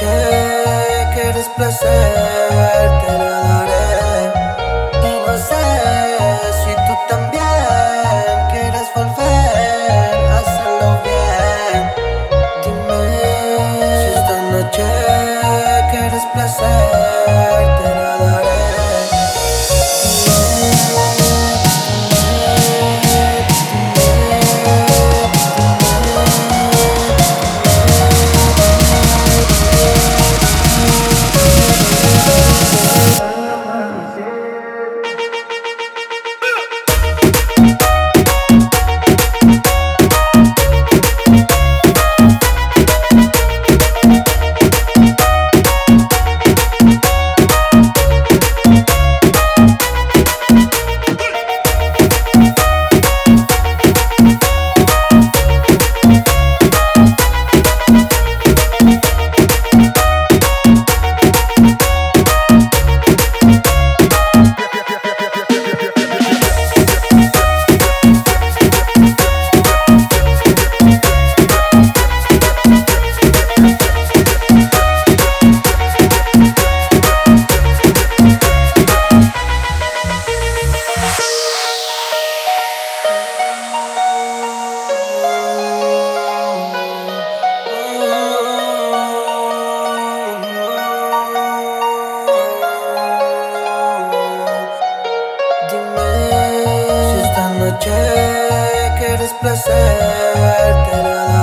noche quieres placer, noche quieres placer, te lo doy.